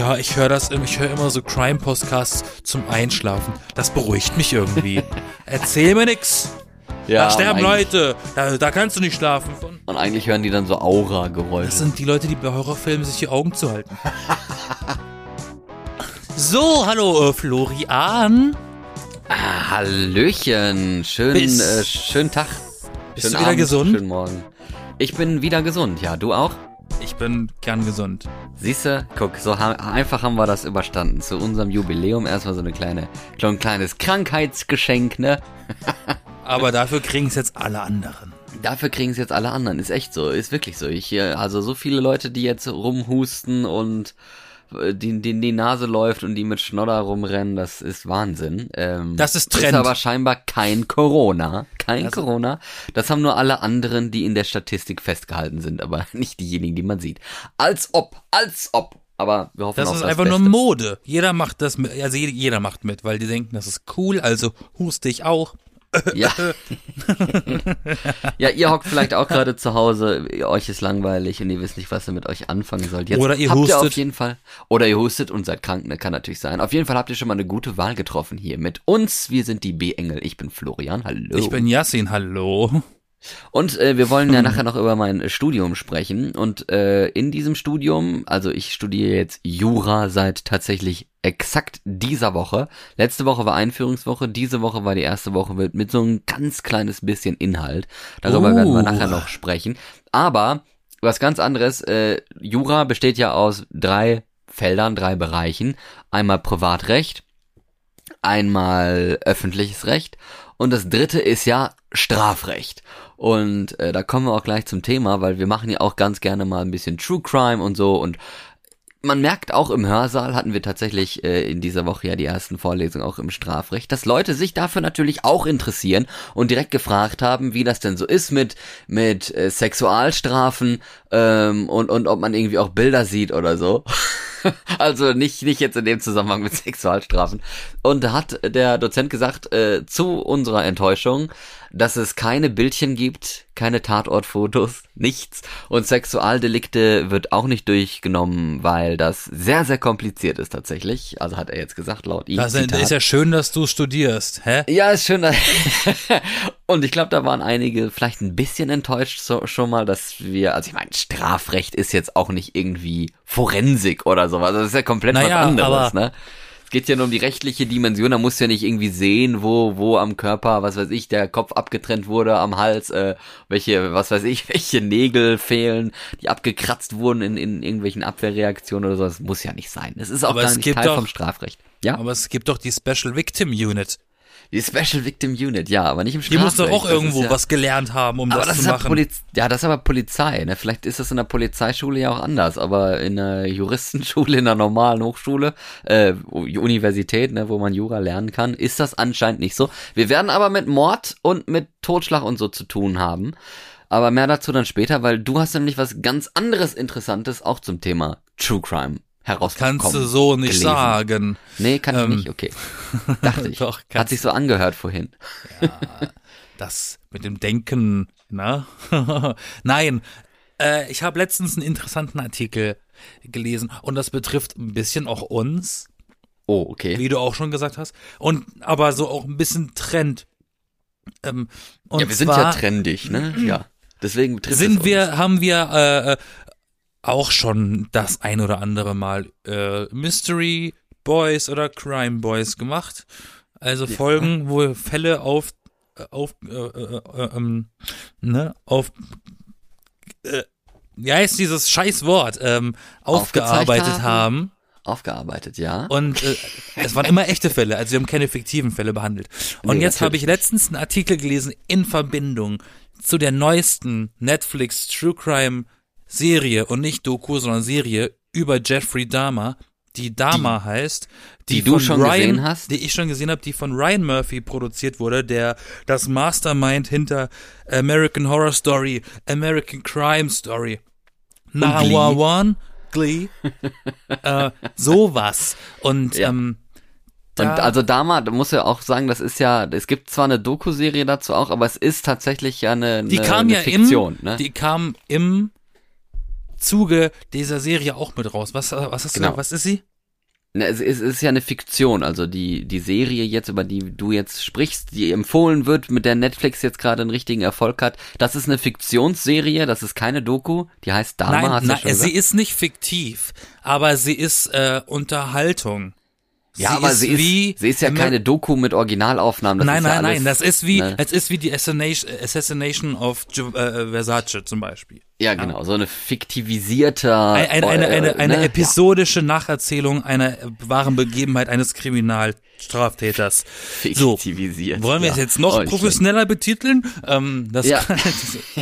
Ja, ich höre das, ich höre immer so Crime-Podcasts zum Einschlafen. Das beruhigt mich irgendwie. Erzähl mir nix. Ja, da sterben Leute. Da, da kannst du nicht schlafen. Und eigentlich hören die dann so Aura-Geräusche. Das sind die Leute, die bei Horrorfilmen sich die Augen zuhalten. so, hallo äh, Florian. Ah, Hallöchen, schönen, äh, schönen Tag. Bist schönen du wieder Abend, gesund? Schönen Morgen. Ich bin wieder gesund, ja, du auch? Ich bin gern gesund. Siehste, guck, so ha einfach haben wir das überstanden. Zu unserem Jubiläum erstmal so eine kleine, so ein kleines Krankheitsgeschenk, ne? Aber dafür kriegen es jetzt alle anderen. Dafür kriegen es jetzt alle anderen. Ist echt so, ist wirklich so. Ich, äh, also so viele Leute, die jetzt rumhusten und die, die, die Nase läuft und die mit Schnodder rumrennen, das ist Wahnsinn. Ähm, Das ist Trend. Ist aber scheinbar kein Corona. Kein Also- Corona. Das haben nur alle anderen, die in der Statistik festgehalten sind, aber nicht diejenigen, die man sieht. Als ob, als ob. Aber wir hoffen Das ist das einfach Beste. nur Mode. Jeder macht das mit, also jeder macht mit, weil die denken, das ist cool, also huste ich auch. Ja. ja, ihr hockt vielleicht auch gerade zu Hause, euch ist langweilig und ihr wisst nicht, was ihr mit euch anfangen sollt. Jetzt Oder ihr habt ihr auf hustet. jeden Fall. Oder ihr hustet und seid krank, ne, kann natürlich sein. Auf jeden Fall habt ihr schon mal eine gute Wahl getroffen hier mit uns. Wir sind die B-Engel. Ich bin Florian, hallo. Ich bin Yassin, hallo. Und äh, wir wollen ja nachher noch über mein äh, Studium sprechen. Und äh, in diesem Studium, also ich studiere jetzt Jura seit tatsächlich exakt dieser Woche. Letzte Woche war Einführungswoche, diese Woche war die erste Woche mit, mit so ein ganz kleines bisschen Inhalt. Darüber Oh. werden wir nachher noch sprechen. Aber was ganz anderes, äh, Jura besteht ja aus drei Feldern, drei Bereichen. Einmal Privatrecht, einmal öffentliches Recht und das dritte ist ja Strafrecht. Und äh, da kommen wir auch gleich zum Thema, weil wir machen ja auch ganz gerne mal ein bisschen True Crime und so und man merkt auch im Hörsaal hatten wir tatsächlich äh, in dieser Woche ja die ersten Vorlesungen auch im Strafrecht, dass Leute sich dafür natürlich auch interessieren und direkt gefragt haben, wie das denn so ist mit mit äh, Sexualstrafen ähm, und und ob man irgendwie auch Bilder sieht oder so. also nicht nicht jetzt in dem Zusammenhang mit Sexualstrafen. Und da hat der Dozent gesagt äh, zu unserer Enttäuschung, dass es keine Bildchen gibt, keine Tatortfotos, nichts. Und Sexualdelikte wird auch nicht durchgenommen, weil das sehr, sehr kompliziert ist tatsächlich. Also hat er jetzt gesagt, laut ihm. Das Zitat. ist ja schön, dass du studierst, hä? Ja, ist schön. dass- Und ich glaube, da waren einige vielleicht ein bisschen enttäuscht so, schon mal, dass wir, also ich meine, Strafrecht ist jetzt auch nicht irgendwie Forensik oder sowas. Das ist ja komplett Naja, was anderes, aber- ne? Es geht ja nur um die rechtliche Dimension, da musst du ja nicht irgendwie sehen, wo, wo am Körper, was weiß ich, der Kopf abgetrennt wurde, am Hals, äh, welche, was weiß ich, welche Nägel fehlen, die abgekratzt wurden in, in irgendwelchen Abwehrreaktionen oder so. Das muss ja nicht sein. Es ist auch Aber gar nicht Teil doch- vom Strafrecht. Ja, Aber es gibt doch die Special Victim Unit. Die Special Victim Unit, ja, aber nicht im Die Strafrecht. muss doch auch Das irgendwo ja, was gelernt haben, um das, das zu machen. Poliz ja, das ist aber Polizei, ne? Vielleicht ist das in der Polizeischule ja auch anders, aber in der Juristenschule, in der normalen Hochschule, äh, Universität, ne, wo man Jura lernen kann, ist das anscheinend nicht so. Wir werden aber mit Mord und mit Totschlag und so zu tun haben. Aber mehr dazu dann später, weil du hast nämlich was ganz anderes Interessantes auch zum Thema True Crime herausgekommen. Kannst du so nicht gelesen. sagen. Nee, kann ich Ähm. nicht, okay. Dachte ich. Doch, Hat sich so angehört vorhin. das mit dem Denken, na? Nein, äh, ich habe letztens einen interessanten Artikel gelesen und das betrifft ein bisschen auch uns, Oh, okay. wie du auch schon gesagt hast, und aber so auch ein bisschen Trend. Ähm, ja, wir sind zwar ja trendig, ne? Ja. Deswegen betrifft sind es wir, uns. haben wir äh, äh, auch schon das ein oder andere Mal äh, Mystery Boys oder Crime Boys gemacht. Also Folgen, wo Fälle auf äh, auf äh, äh, äh, ähm, ne auf äh, wie heißt dieses scheiß Wort ähm, aufgearbeitet haben. haben. aufgearbeitet, ja. Und äh, es waren immer echte Fälle, also wir haben keine fiktiven Fälle behandelt. Und Nee, jetzt habe ich letztens einen Artikel gelesen in Verbindung zu der neuesten Netflix True Crime Serie und nicht Doku, sondern Serie über Jeffrey Dahmer, die Dahmer heißt, die, die du schon Ryan, gesehen hast? die ich schon gesehen habe, die von Ryan Murphy produziert wurde, der das Mastermind hinter American Horror Story, American Crime Story. 911, Glee, äh, sowas. Und Ja. ähm, Und also Dama, da muss ja auch sagen, das ist ja, es gibt zwar eine Doku-Serie dazu auch, aber es ist tatsächlich ja eine, die eine, kam eine ja Fiktion, im, ne? die kam im Zuge dieser Serie auch mit raus. Was, was hast du Genau. gesagt? Was ist sie? Na, es ist, es ist ja eine Fiktion, also die, die Serie jetzt, über die du jetzt sprichst, die empfohlen wird, mit der Netflix jetzt gerade einen richtigen Erfolg hat, das ist eine Fiktionsserie, das ist keine Doku, die heißt Dama, Nein, hast du nein schon sie gesagt? ist nicht fiktiv, aber sie ist äh, Unterhaltung. Ja, aber sie wie ist, sie ist ja keine Doku mit Originalaufnahmen. Das nein, ist ja nein, alles, nein, das ist wie, ne? es ist wie die Assassination, Assassination of Gio- äh, Versace zum Beispiel. Ja, genau, so eine fiktivisierter, Ein, eine, eine, äh, eine, eine ne? episodische Nacherzählung einer wahren Begebenheit eines Kriminalstraftäters. Ja, So, fiktivisiert. wollen wir ja. es jetzt noch Oh, professioneller betiteln? Ähm, das Ja.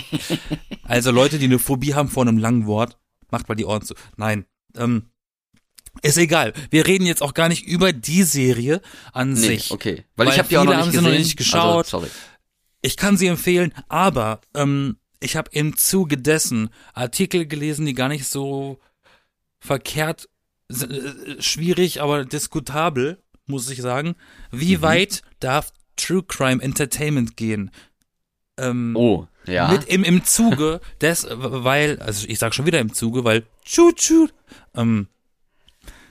also Leute, die eine Phobie haben vor einem langen Wort, macht mal die Ohren zu. Nein, ähm, ist egal. Wir reden jetzt auch gar nicht über die Serie an. Nee, sich. okay. Weil, Weil ich habe die auch noch haben nicht sie gesehen. noch nicht geschaut. Also, sorry. Ich kann sie empfehlen, aber ähm, ich habe im Zuge dessen Artikel gelesen, die gar nicht so verkehrt äh, schwierig, aber diskutabel, muss ich sagen. Wie Mhm. weit darf True Crime Entertainment gehen? Ähm, Oh, ja. Mit im, im Zuge des, weil, also ich sag schon wieder im Zuge, weil tschu, tschu, ähm,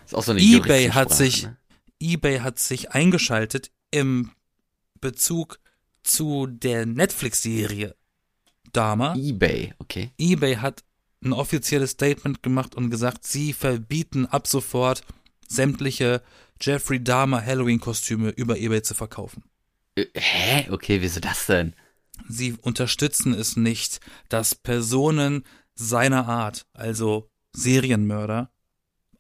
ist auch so eine eBay hat sich, Ne? eBay hat sich eingeschaltet im Bezug zu der Netflix-Serie Dama. eBay, okay. eBay hat ein offizielles Statement gemacht und gesagt, sie verbieten ab sofort sämtliche Jeffrey Dahmer Halloween-Kostüme über eBay zu verkaufen. Hä? Okay, wieso das denn? Sie unterstützen es nicht, dass Personen seiner Art, also Serienmörder,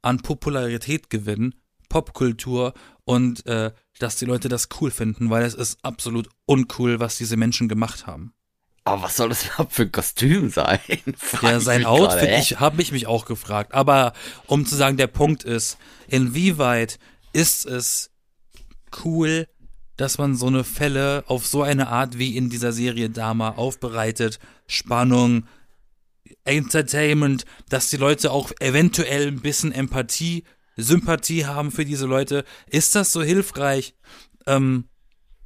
an Popularität gewinnen, Popkultur und äh, dass die Leute das cool finden, weil es ist absolut uncool, was diese Menschen gemacht haben. Aber was soll das überhaupt für ein Kostüm sein? Ja, sein Outfit, gerade, hä? ich habe mich mich auch gefragt. Aber um zu sagen, der Punkt ist, inwieweit ist es cool, dass man so eine Fälle auf so eine Art wie in dieser Serie Dama aufbereitet, Spannung, Entertainment, dass die Leute auch eventuell ein bisschen Empathie, Sympathie haben für diese Leute. Ist das so hilfreich? Ähm,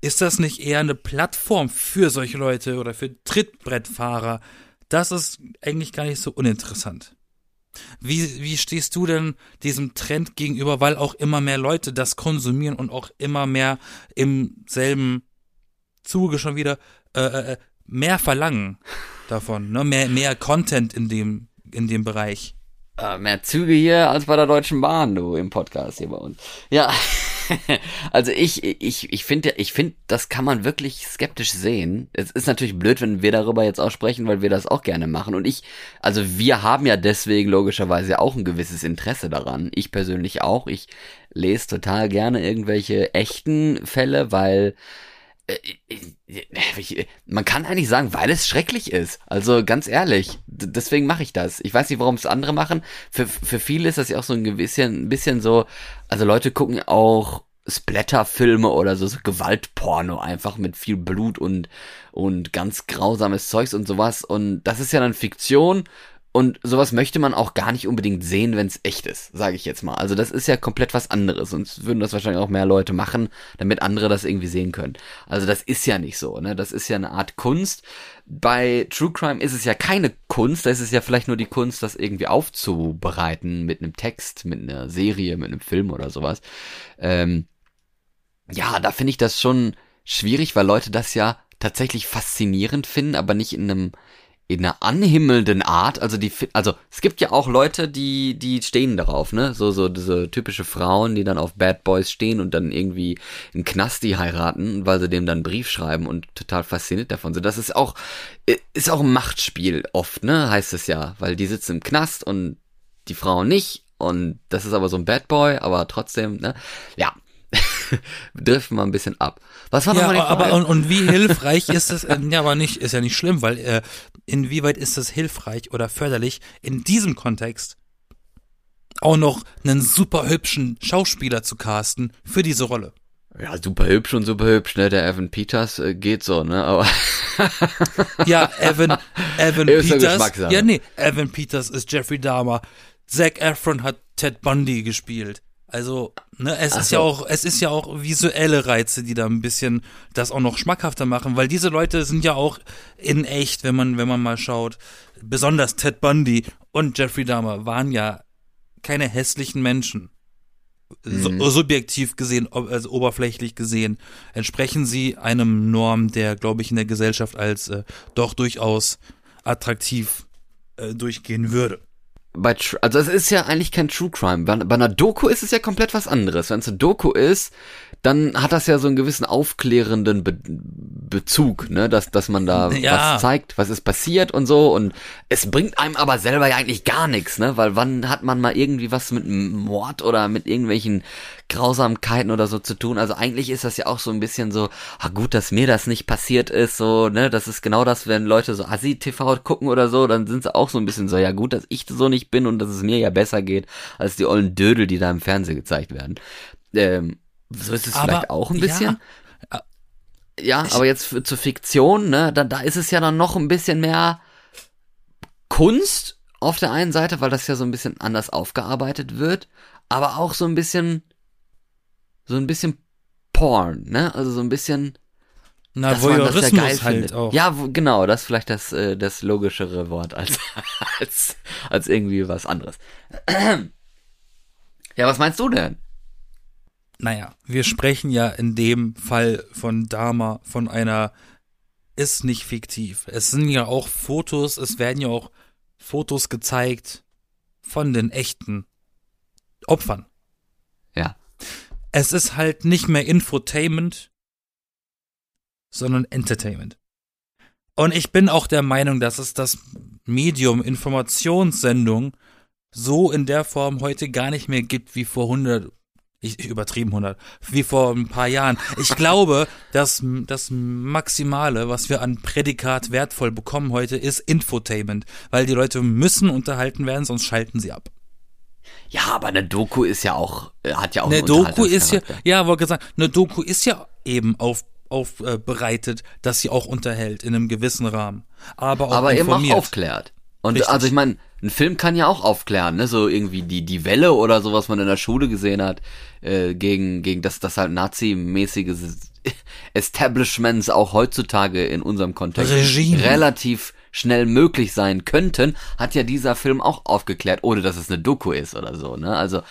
ist das nicht eher eine Plattform für solche Leute oder für Trittbrettfahrer? Das ist eigentlich gar nicht so uninteressant. Wie, wie stehst du denn diesem Trend gegenüber, weil auch immer mehr Leute das konsumieren und auch immer mehr im selben Zuge schon wieder äh, äh, mehr verlangen davon, ne? Mehr, mehr Content in dem, in dem Bereich. Äh, mehr Züge hier als bei der Deutschen Bahn, du, im Podcast hier bei uns. Ja, also ich, ich, ich finde, ich finde, das kann man wirklich skeptisch sehen. Es ist natürlich blöd, wenn wir darüber jetzt auch sprechen, weil wir das auch gerne machen. Und ich, also wir haben ja deswegen logischerweise auch ein gewisses Interesse daran. Ich persönlich auch. Ich lese total gerne irgendwelche echten Fälle, weil man kann eigentlich sagen, weil es schrecklich ist. Also ganz ehrlich, deswegen mache ich das. Ich weiß nicht, warum es andere machen. Für, für viele ist das ja auch so ein bisschen, ein bisschen so, also Leute gucken auch Splatterfilme oder so, so Gewaltporno einfach mit viel Blut und, und ganz grausames Zeugs und sowas. Und das ist ja dann Fiktion. Und sowas möchte man auch gar nicht unbedingt sehen, wenn es echt ist, sage ich jetzt mal. Also das ist ja komplett was anderes. Sonst würden das wahrscheinlich auch mehr Leute machen, damit andere das irgendwie sehen können. Also das ist ja nicht so, ne? Das ist ja eine Art Kunst. Bei True Crime ist es ja keine Kunst, da ist es ja vielleicht nur die Kunst, das irgendwie aufzubereiten mit einem Text, mit einer Serie, mit einem Film oder sowas. Ähm, ja, da finde ich das schon schwierig, weil Leute das ja tatsächlich faszinierend finden, aber nicht in einem in einer anhimmelnden Art, also die, also es gibt ja auch Leute, die, die stehen darauf, ne, so, so diese typische Frauen, die dann auf Bad Boys stehen und dann irgendwie einen Knasti heiraten, weil sie dem dann einen Brief schreiben und total fasziniert davon sind. Das ist auch, äh, ist auch ein Machtspiel oft, ne, heißt es ja, weil die sitzen im Knast und die Frau nicht. Und das ist aber so ein Bad Boy, aber trotzdem, ne, ja, driften wir ein bisschen ab. Was war Ja, nochmal die Frage? aber und, und wie hilfreich ist es? äh, Ja, aber nicht, ist ja nicht schlimm, weil äh, inwieweit ist es hilfreich oder förderlich in diesem Kontext auch noch einen super hübschen Schauspieler zu casten für diese Rolle? Ja, super hübsch und super hübsch, ne? Der Evan Peters äh, geht so, ne? Aber Ja, Evan, Evan Ist Peters. Ja, nee, Evan Peters ist Jeffrey Dahmer. Zac Efron hat Ted Bundy gespielt. Also, ne, es Ach ist so. ja auch, es ist ja auch visuelle Reize, die da ein bisschen das auch noch schmackhafter machen, weil diese Leute sind ja auch in echt, wenn man, wenn man mal schaut, besonders Ted Bundy und Jeffrey Dahmer waren ja keine hässlichen Menschen. so, Mhm. subjektiv gesehen, also oberflächlich gesehen, entsprechen sie einem Norm, der, glaube ich, in der Gesellschaft als äh, doch durchaus attraktiv äh, durchgehen würde. Bei Tr- also es ist ja eigentlich kein True Crime. Bei, bei einer Doku ist es ja komplett was anderes. Wenn es eine Doku ist, dann hat das ja so einen gewissen aufklärenden Be Bezug, ne, dass dass man da Ja. was zeigt, was ist passiert und so und es bringt einem aber selber ja eigentlich gar nichts, ne, weil wann hat man mal irgendwie was mit einem Mord oder mit irgendwelchen Grausamkeiten oder so zu tun? Also eigentlich ist das ja auch so ein bisschen so, ah gut, dass mir das nicht passiert ist, so, ne, das ist genau das, wenn Leute so Asi TV gucken oder so, dann sind sie auch so ein bisschen so, ja gut, dass ich so nicht bin und dass es mir ja besser geht als die ollen Dödel, die da im Fernsehen gezeigt werden. Ähm, so ist es Aber, vielleicht auch ein bisschen. ja, Ja, aber jetzt für, zur Fiktion, ne, da, da ist es ja dann noch ein bisschen mehr Kunst auf der einen Seite, weil das ja so ein bisschen anders aufgearbeitet wird, aber auch so ein bisschen, so ein bisschen Porn, ne, also so ein bisschen, Na, dass man das ja Voyeurismus geil halt findet. auch. Ja, genau, das ist vielleicht das, äh, das logischere Wort als, als, als irgendwie was anderes. Ja, was meinst du denn? Naja, wir sprechen ja in dem Fall von Dama von einer ist nicht fiktiv. Es sind ja auch Fotos, es werden ja auch Fotos gezeigt von den echten Opfern. Ja. Es ist halt nicht mehr Infotainment, sondern Entertainment. Und ich bin auch der Meinung, dass es das Medium Informationssendung so in der Form heute gar nicht mehr gibt wie vor 100, ich, ich übertrieben 100, wie vor ein paar Jahren. Ich glaube, dass das Maximale, was wir an Prädikat wertvoll bekommen heute, ist Infotainment, weil die Leute müssen unterhalten werden, sonst schalten sie ab. Ja, aber eine Doku ist ja auch, äh, hat ja auch Eine Doku ist ja, ja, wollte gesagt, eine Doku ist ja eben auf aufbereitet, äh, dass sie auch unterhält in einem gewissen Rahmen, aber auch aber eben informiert. auch aufklärt. Und Richtig. also ich meine, ein Film kann ja auch aufklären, ne? So irgendwie die die Welle oder so, was man in der Schule gesehen hat, äh, gegen gegen das das halt Nazi-mäßige Establishments auch heutzutage in unserem Kontext Regime. relativ schnell möglich sein könnten, hat ja dieser Film auch aufgeklärt, ohne dass es eine Doku ist oder so, ne? Also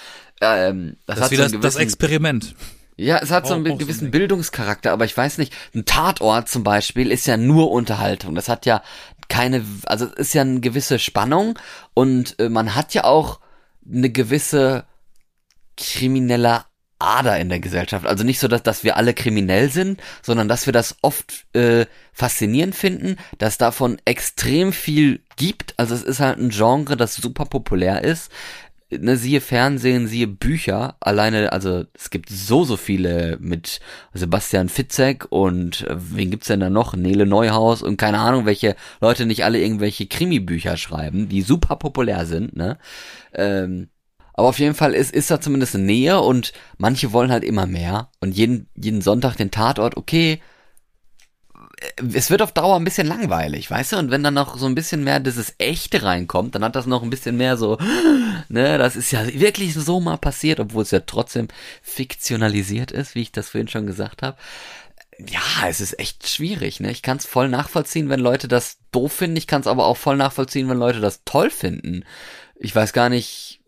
ähm, das, Das hat so das, einen das gewissen, Experiment. ja, es hat so einen gewissen. Bildungscharakter, aber ich weiß nicht, ein Tatort zum Beispiel ist ja nur Unterhaltung. Das hat ja keine, also es ist ja eine gewisse Spannung und äh, man hat ja auch eine gewisse kriminelle Ader in der Gesellschaft. Also nicht so, dass, dass wir alle kriminell sind, sondern dass wir das oft äh, faszinierend finden, dass davon extrem viel gibt. Also es ist halt ein Genre, das super populär ist. Ne, siehe Fernsehen, siehe Bücher, alleine, also es gibt so, so viele mit Sebastian Fitzek und äh, wen gibt's denn da noch? Nele Neuhaus und keine Ahnung, welche Leute nicht alle irgendwelche Krimi-Bücher schreiben, die super populär sind, ne? Ähm, aber auf jeden Fall ist, ist da zumindest Nähe und manche wollen halt immer mehr. Und jeden, jeden Sonntag den Tatort, okay. Es wird auf Dauer ein bisschen langweilig, weißt du? Und wenn dann noch so ein bisschen mehr dieses Echte reinkommt, dann hat das noch ein bisschen mehr so, ne, das ist ja wirklich so mal passiert, obwohl es ja trotzdem fiktionalisiert ist, wie ich das vorhin schon gesagt habe. Ja, es ist echt schwierig, ne? Ich kann es voll nachvollziehen, wenn Leute das doof finden. Ich kann es aber auch voll nachvollziehen, wenn Leute das toll finden. Ich weiß gar nicht,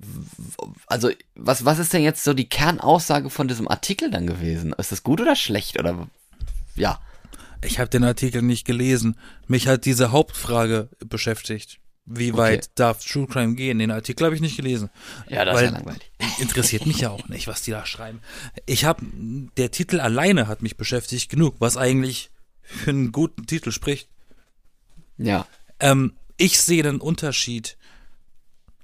also was was ist denn jetzt so die Kernaussage von diesem Artikel dann gewesen? Ist das gut oder schlecht oder ja? Ich habe den Artikel nicht gelesen. Mich hat diese Hauptfrage beschäftigt. Wie weit darf True Crime gehen? Den Artikel habe ich nicht gelesen. Ja, das Weil- ist ja langweilig. Interessiert mich ja auch nicht, was die da schreiben. Ich habe der Titel alleine hat mich beschäftigt genug, was eigentlich für einen guten Titel spricht. Ja. Ähm, ich sehe den Unterschied.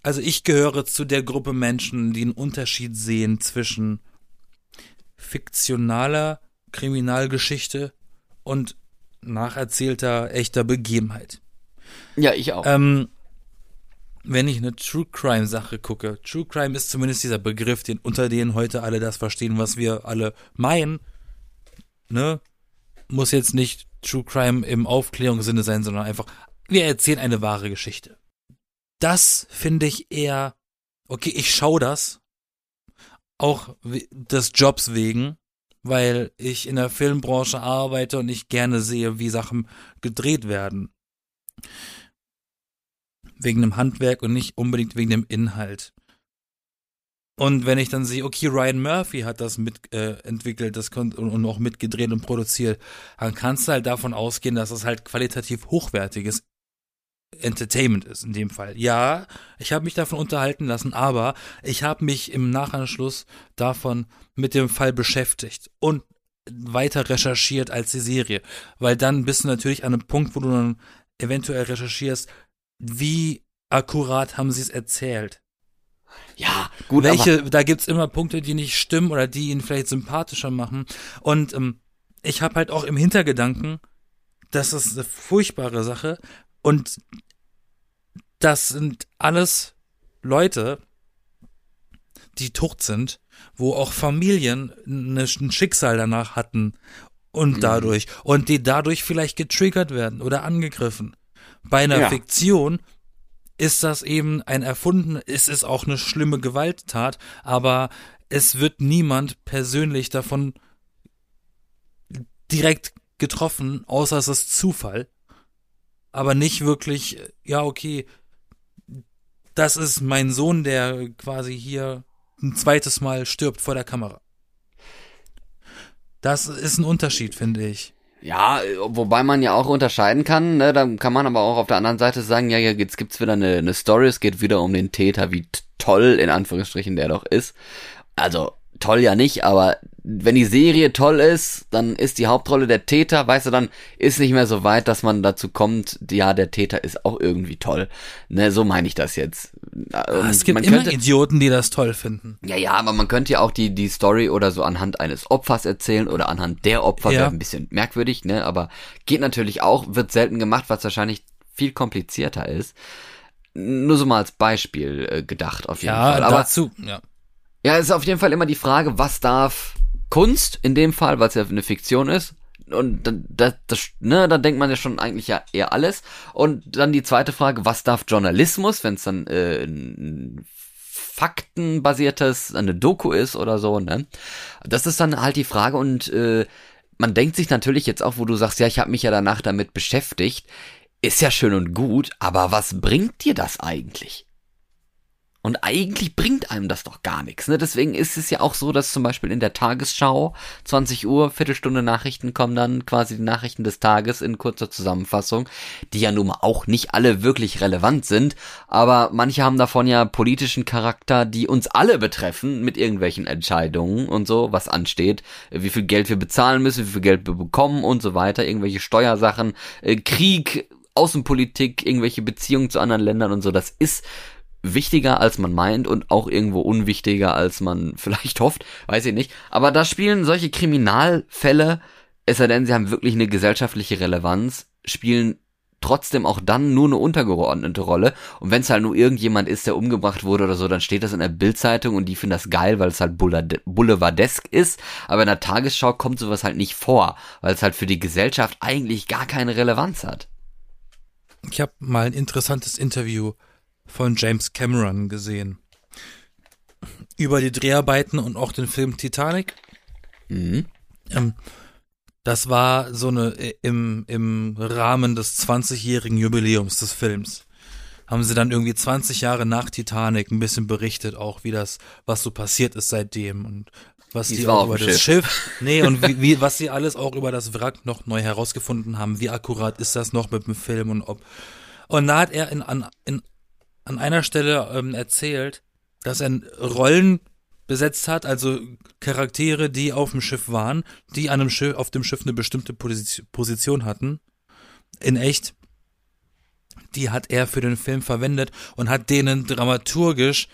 Also ich gehöre zu der Gruppe Menschen, die einen Unterschied sehen zwischen fiktionaler Kriminalgeschichte und nacherzählter echter Begebenheit. Ja, ich auch. Ähm, wenn ich eine True Crime Sache gucke, True Crime ist zumindest dieser Begriff, den unter denen heute alle das verstehen, was wir alle meinen, ne? Muss jetzt nicht True Crime im Aufklärungssinne sein, sondern einfach, wir erzählen eine wahre Geschichte. Das finde ich eher, okay, ich schaue das, auch des Jobs wegen, weil ich in der Filmbranche arbeite und ich gerne sehe, wie Sachen gedreht werden wegen dem Handwerk und nicht unbedingt wegen dem Inhalt. Und wenn ich dann sehe, okay, Ryan Murphy hat das mit äh, das und, und auch mitgedreht und produziert, dann kannst du halt davon ausgehen, dass es halt qualitativ hochwertiges Entertainment ist in dem Fall. Ja, ich habe mich davon unterhalten lassen, aber ich habe mich im Nachanschluss davon mit dem Fall beschäftigt und weiter recherchiert als die Serie, weil dann bist du natürlich an einem Punkt, wo du dann eventuell recherchierst, wie akkurat haben sie es erzählt. Ja, gut. Welche, da gibt's immer Punkte, die nicht stimmen oder die ihn vielleicht sympathischer machen. Und ähm, ich habe halt auch im Hintergedanken, das ist eine furchtbare Sache. Und das sind alles Leute, die tot sind, wo auch Familien ein Schicksal danach hatten und mhm. dadurch und die dadurch vielleicht getriggert werden oder angegriffen. Bei einer ja. Fiktion ist das eben ein erfunden, es ist auch eine schlimme Gewalttat, aber es wird niemand persönlich davon direkt getroffen, außer es ist Zufall. Aber nicht wirklich, ja, okay, das ist mein Sohn, der quasi hier ein zweites Mal stirbt vor der Kamera. Das ist ein Unterschied, finde ich. Ja, wobei man ja auch unterscheiden kann, ne, da kann man aber auch auf der anderen Seite sagen, ja, jetzt gibt's wieder eine, eine Story, es geht wieder um den Täter, wie toll in Anführungsstrichen der doch ist. Also toll ja nicht, aber wenn die Serie toll ist, dann ist die Hauptrolle der Täter, weißt du, dann ist nicht mehr so weit, dass man dazu kommt, ja, der Täter ist auch irgendwie toll. Ne, so meine ich das jetzt. Ah, es gibt immer Idioten, die das toll finden. Ja, ja, aber man könnte ja auch die, die Story oder so anhand eines Opfers erzählen oder anhand der Opfer, ja. wäre ein bisschen merkwürdig, ne, aber geht natürlich auch, wird selten gemacht, was wahrscheinlich viel komplizierter ist. Nur so mal als Beispiel äh, gedacht, auf jeden ja, Fall. Aber dazu, ja. Ja, es ist auf jeden Fall immer die Frage, was darf Kunst in dem Fall, weil es ja eine Fiktion ist. Und dann, das, das, ne, dann denkt man ja schon eigentlich ja eher alles. Und dann die zweite Frage, was darf Journalismus, wenn es dann äh, ein faktenbasiertes, eine Doku ist oder so, ne? Das ist dann halt die Frage und äh, man denkt sich natürlich jetzt auch, wo du sagst, ja, ich habe mich ja danach damit beschäftigt, ist ja schön und gut, aber was bringt dir das eigentlich? Und eigentlich bringt einem das doch gar nichts. Ne? Deswegen ist es ja auch so, dass zum Beispiel in der Tagesschau 20 Uhr, Viertelstunde Nachrichten kommen dann quasi die Nachrichten des Tages in kurzer Zusammenfassung, die ja nun mal auch nicht alle wirklich relevant sind, aber manche haben davon ja politischen Charakter, die uns alle betreffen mit irgendwelchen Entscheidungen und so, was ansteht, wie viel Geld wir bezahlen müssen, wie viel Geld wir bekommen und so weiter, irgendwelche Steuersachen, äh, Krieg, Außenpolitik, irgendwelche Beziehungen zu anderen Ländern und so. Das ist wichtiger als man meint und auch irgendwo unwichtiger als man vielleicht hofft, weiß ich nicht. Aber da spielen solche Kriminalfälle, es sei denn, sie haben wirklich eine gesellschaftliche Relevanz, spielen trotzdem auch dann nur eine untergeordnete Rolle. Und wenn es halt nur irgendjemand ist, der umgebracht wurde oder so, dann steht das in der Bildzeitung und die finden das geil, weil es halt boulevardesk ist. Aber in der Tagesschau kommt sowas halt nicht vor, weil es halt für die Gesellschaft eigentlich gar keine Relevanz hat. Ich habe mal ein interessantes Interview von James Cameron gesehen. Über die Dreharbeiten und auch den Film Titanic. Mhm. Ähm, das war so eine äh, im, im Rahmen des 20-jährigen Jubiläums des Films. Haben sie dann irgendwie 20 Jahre nach Titanic ein bisschen berichtet, auch wie das, was so passiert ist seitdem und was die auch über das Schiff. Schiff, nee, und wie, wie, was sie alles auch über das Wrack noch neu herausgefunden haben, wie akkurat ist das noch mit dem Film und ob. Und da hat er in, an, in an einer Stelle ähm, erzählt, dass er Rollen besetzt hat, also Charaktere, die auf dem Schiff waren, die an einem Schiff, auf dem Schiff eine bestimmte Position hatten. In echt. Die hat er für den Film verwendet und hat denen dramaturgisch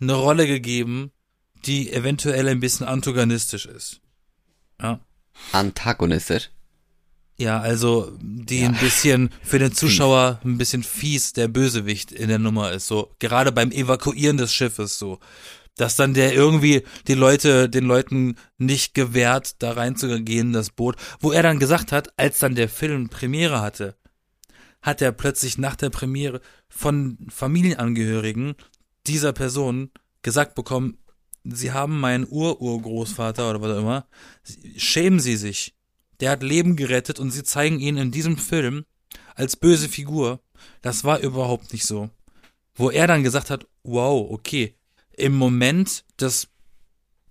eine Rolle gegeben, die eventuell ein bisschen antagonistisch ist. Ja. Antagonistisch? Ja, also die ja. ein bisschen für den Zuschauer ein bisschen fies der Bösewicht in der Nummer ist so. Gerade beim Evakuieren des Schiffes so, dass dann der irgendwie die Leute den Leuten nicht gewährt da reinzugehen das Boot, wo er dann gesagt hat, als dann der Film Premiere hatte, hat er plötzlich nach der Premiere von Familienangehörigen dieser Person gesagt bekommen, sie haben meinen Ururgroßvater oder was auch immer, schämen sie sich der hat Leben gerettet und sie zeigen ihn in diesem Film als böse Figur. Das war überhaupt nicht so. Wo er dann gesagt hat, wow, okay, im Moment des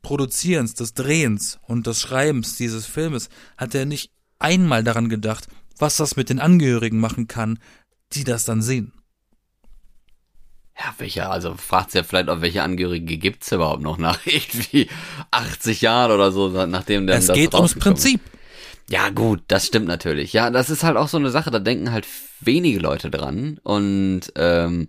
Produzierens, des Drehens und des Schreibens dieses Filmes hat er nicht einmal daran gedacht, was das mit den Angehörigen machen kann, die das dann sehen. Ja, welche, also fragt ja vielleicht auch, welche Angehörige gibt's überhaupt noch nach irgendwie 80 Jahren oder so, nachdem der Es geht ums Prinzip. Ja, gut, das stimmt natürlich. Ja, das ist halt auch so eine Sache, da denken halt wenige Leute dran. Und ähm,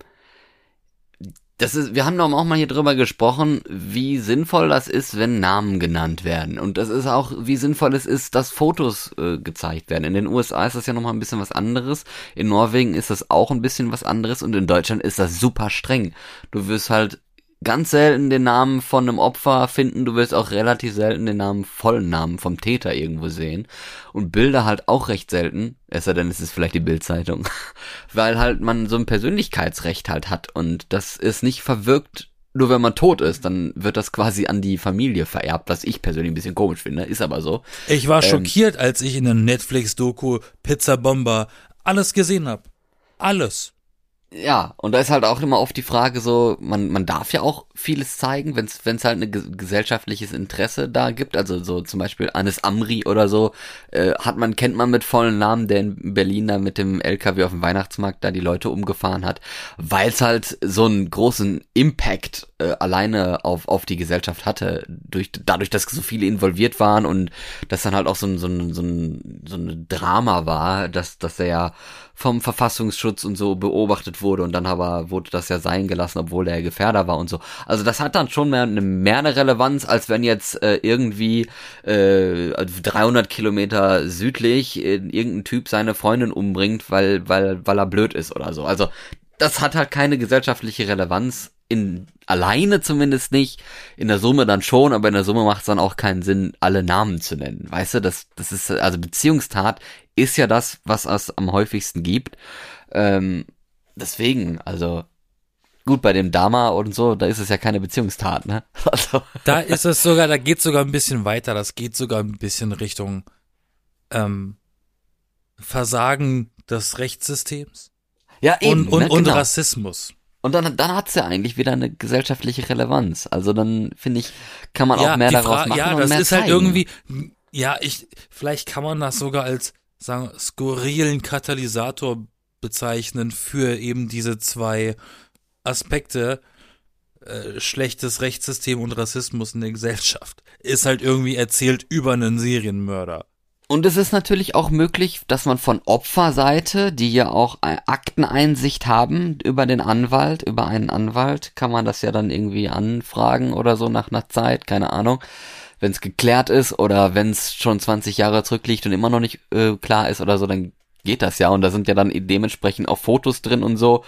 das ist, wir haben doch auch mal hier drüber gesprochen, wie sinnvoll das ist, wenn Namen genannt werden. Und das ist auch, wie sinnvoll es ist, dass Fotos äh, gezeigt werden. In den USA ist das ja nochmal ein bisschen was anderes. In Norwegen ist das auch ein bisschen was anderes. Und in Deutschland ist das super streng. Du wirst halt ganz selten den Namen von einem Opfer finden. Du wirst auch relativ selten den Namen, vollen Namen vom Täter irgendwo sehen. Und Bilder halt auch recht selten. Es sei denn, es ist vielleicht die Bildzeitung. Weil halt man so ein Persönlichkeitsrecht halt hat. Und das ist nicht verwirkt nur wenn man tot ist, dann wird das quasi an die Familie vererbt, was ich persönlich ein bisschen komisch finde, ist aber so. Ich war ähm, schockiert, als ich in der Netflix-Doku Pizza Bomber alles gesehen habe. Alles ja, und da ist halt auch immer oft die Frage so, man, man darf ja auch vieles zeigen, wenn es halt ein gesellschaftliches Interesse da gibt. Also so zum Beispiel Anis Amri oder so, äh, hat man, kennt man mit vollen Namen, der in Berlin da mit dem LKW auf dem Weihnachtsmarkt da die Leute umgefahren hat, weil es halt so einen großen Impact äh, alleine auf, auf die Gesellschaft hatte, durch, dadurch, dass so viele involviert waren und das dann halt auch so ein, so ein, so ein, so ein Drama war, dass, dass er ja vom Verfassungsschutz und so beobachtet wurde und dann aber wurde das ja sein gelassen, obwohl er Gefährder war und so. Also das hat dann schon mehr eine, mehr eine Relevanz, als wenn jetzt äh, irgendwie äh, 300 Kilometer südlich äh, irgendein Typ seine Freundin umbringt, weil, weil, weil er blöd ist oder so. Also das hat halt keine gesellschaftliche Relevanz in alleine zumindest nicht, in der Summe dann schon, aber in der Summe macht es dann auch keinen Sinn, alle Namen zu nennen. Weißt du, das, das ist, also Beziehungstat ist ja das, was es am häufigsten gibt. Ähm, deswegen, also gut, bei dem Dama und so, da ist es ja keine Beziehungstat, ne? Also. Da ist es sogar, da geht sogar ein bisschen weiter, das geht sogar ein bisschen Richtung ähm, Versagen des Rechtssystems. Ja, eben. Und, und, ne? und genau. Rassismus. Und dann, dann hat's ja eigentlich wieder eine gesellschaftliche Relevanz. Also dann finde ich, kann man ja, auch mehr daraus machen. Ja, das ist zeigen. halt irgendwie, ja, ich, vielleicht kann man das sogar als, sagen, skurrilen Katalysator bezeichnen für eben diese zwei Aspekte, äh, schlechtes Rechtssystem und Rassismus in der Gesellschaft. Ist halt irgendwie erzählt über einen Serienmörder. Und es ist natürlich auch möglich, dass man von Opferseite, die ja auch Akteneinsicht haben über den Anwalt, über einen Anwalt, kann man das ja dann irgendwie anfragen oder so nach einer Zeit, keine Ahnung. Wenn es geklärt ist oder wenn es schon 20 Jahre zurückliegt und immer noch nicht äh, klar ist oder so, dann geht das ja. Und da sind ja dann dementsprechend auch Fotos drin und so.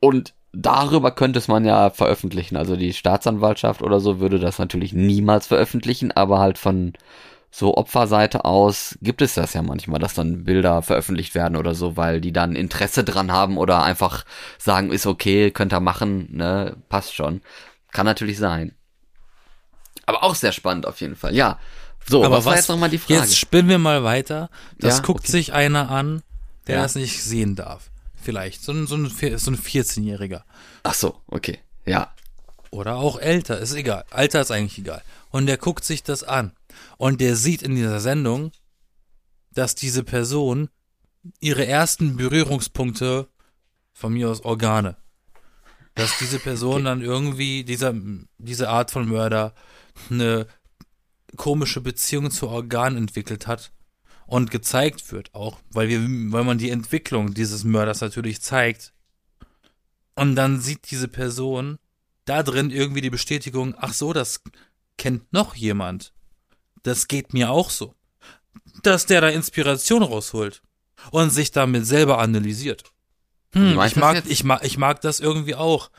Und darüber könnte es man ja veröffentlichen. Also die Staatsanwaltschaft oder so würde das natürlich niemals veröffentlichen, aber halt von so Opferseite aus gibt es das ja manchmal, dass dann Bilder veröffentlicht werden oder so, weil die dann Interesse dran haben oder einfach sagen, ist okay, könnt ihr machen, ne, passt schon. Kann natürlich sein. Aber auch sehr spannend auf jeden Fall, ja. So, Aber was, was war jetzt nochmal die Frage? Jetzt spinnen wir mal weiter. Das ja, guckt okay. sich einer an, der ja. das nicht sehen darf. Vielleicht. So ein, so ein, so ein 14-Jähriger. Ach so, okay. Ja. Oder auch älter, ist egal. Alter ist eigentlich egal. Und der guckt sich das an. Und der sieht in dieser Sendung, dass diese Person ihre ersten Berührungspunkte von mir aus Organe, dass diese Person dann irgendwie, dieser, diese Art von Mörder, eine komische Beziehung zu Organen entwickelt hat und gezeigt wird auch, weil wir, weil man die Entwicklung dieses Mörders natürlich zeigt. Und dann sieht diese Person da drin irgendwie die Bestätigung, ach so, das kennt noch jemand das geht mir auch so. Dass der da Inspiration rausholt und sich damit selber analysiert. Hm, ich mag, ich mag, ich mag das irgendwie auch.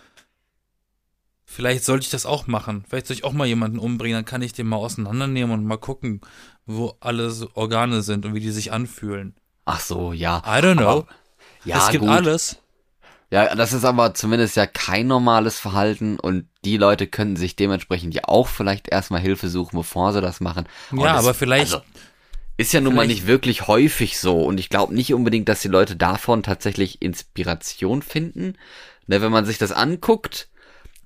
Vielleicht sollte ich das auch machen. Vielleicht soll ich auch mal jemanden umbringen, dann kann ich den mal auseinandernehmen und mal gucken, wo alle Organe sind und wie die sich anfühlen. Ach so, ja. I don't know. Aber, ja, es gibt gut. alles. Ja, das ist aber zumindest ja kein normales Verhalten und die Leute können sich dementsprechend ja auch vielleicht erstmal Hilfe suchen, bevor sie das machen. Und ja, das, aber vielleicht. Also, ist ja nun mal nicht wirklich häufig so und ich glaube nicht unbedingt, dass die Leute davon tatsächlich Inspiration finden. Ne, wenn man sich das anguckt,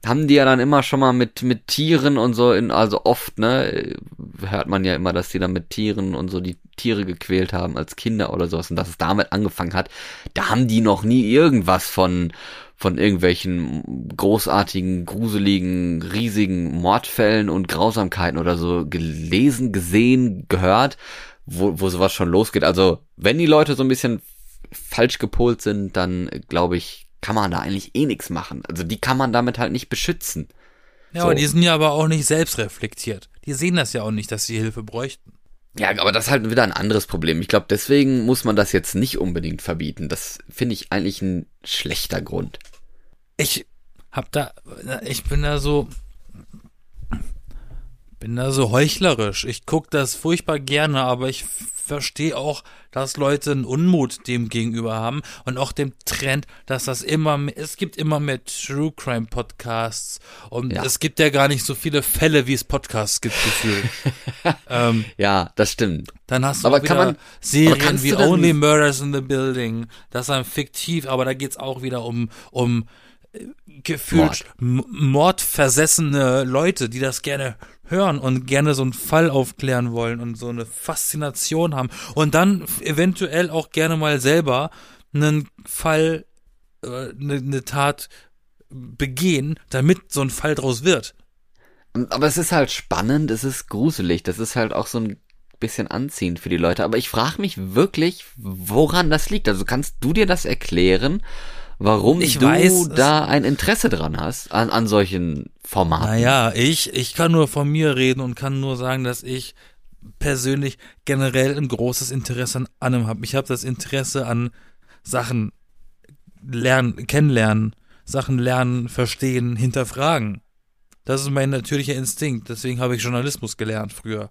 haben die ja dann immer schon mal mit, mit Tieren und so, in, also oft, ne, hört man ja immer, dass die dann mit Tieren und so die Tiere gequält haben als Kinder oder sowas und dass es damit angefangen hat. Da haben die noch nie irgendwas von, von irgendwelchen großartigen, gruseligen, riesigen Mordfällen und Grausamkeiten oder so gelesen, gesehen, gehört, wo, wo sowas schon losgeht. Also, wenn die Leute so ein bisschen falsch gepolt sind, dann glaube ich, kann man da eigentlich eh nichts machen. Also die kann man damit halt nicht beschützen. Ja, so. aber die sind ja aber auch nicht selbst reflektiert. Die sehen das ja auch nicht, dass sie Hilfe bräuchten. Ja, aber das ist halt wieder ein anderes Problem. Ich glaube, deswegen muss man das jetzt nicht unbedingt verbieten. Das finde ich eigentlich ein schlechter Grund. Ich hab da, ich bin da so, bin da so heuchlerisch. Ich guck das furchtbar gerne, aber ich verstehe auch, dass Leute einen Unmut dem gegenüber haben und auch dem Trend, dass das immer, es gibt immer mehr True Crime Podcasts und ja. es gibt ja gar nicht so viele Fälle, wie es Podcasts gibt, gefühlt. ähm, ja, das stimmt. Dann hast du aber kann man, Serien wie Only Murders in the Building, das ist dann fiktiv, aber da geht's auch wieder um, um gefühlt Mord. mordversessene Leute, die das gerne hören und gerne so einen Fall aufklären wollen und so eine Faszination haben und dann eventuell auch gerne mal selber einen Fall, äh, eine, eine Tat begehen, damit so ein Fall draus wird. Aber es ist halt spannend, es ist gruselig, das ist halt auch so ein bisschen anziehend für die Leute. Aber ich frage mich wirklich, woran das liegt. Also kannst du dir das erklären? Warum ich du weiß, da ein Interesse dran hast, an, an solchen Formaten. Naja, ich, ich kann nur von mir reden und kann nur sagen, dass ich persönlich generell ein großes Interesse an allem habe. Ich habe das Interesse an Sachen lernen, kennenlernen, Sachen lernen, verstehen, hinterfragen. Das ist mein natürlicher Instinkt. Deswegen habe ich Journalismus gelernt früher.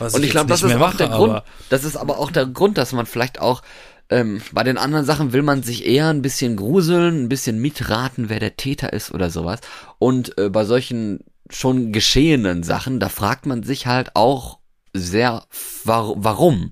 Und ich, ich glaube, das ist auch mache, der Grund. Das ist aber auch der Grund, dass man vielleicht auch ähm, bei den anderen Sachen will man sich eher ein bisschen gruseln, ein bisschen mitraten, wer der Täter ist oder sowas. Und äh, bei solchen schon geschehenen Sachen, da fragt man sich halt auch sehr, war warum?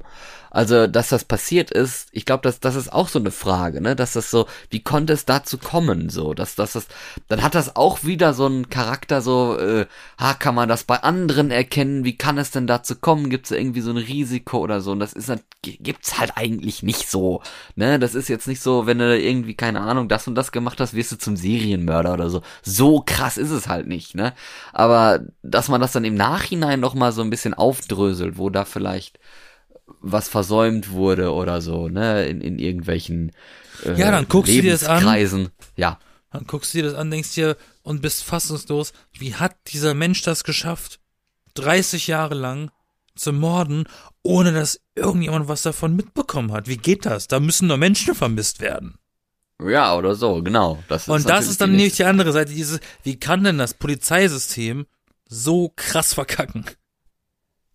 Also, dass das passiert ist, ich glaube, das, das ist auch so eine Frage, ne? Dass das so, wie konnte es dazu kommen, so, dass, dass das, dann hat das auch wieder so einen Charakter, so, äh, ha, kann man das bei anderen erkennen, wie kann es denn dazu kommen, gibt es irgendwie so ein Risiko oder so, und das ist, gibt's halt eigentlich nicht so, ne? Das ist jetzt nicht so, wenn du irgendwie, keine Ahnung, das und das gemacht hast, wirst du zum Serienmörder oder so. So krass ist es halt nicht, ne? Aber, dass man das dann im Nachhinein noch mal so ein bisschen aufdröselt, wo da vielleicht was versäumt wurde oder so, ne, in, in irgendwelchen äh, Ja, dann guckst du dir das an. Ja. Dann guckst du dir das an, denkst dir und bist fassungslos, wie hat dieser Mensch das geschafft? 30 Jahre lang zu morden, ohne dass irgendjemand was davon mitbekommen hat. Wie geht das? Da müssen nur Menschen vermisst werden. Ja, oder so, genau. Das und das ist dann nämlich die andere Seite, dieses, wie kann denn das Polizeisystem so krass verkacken?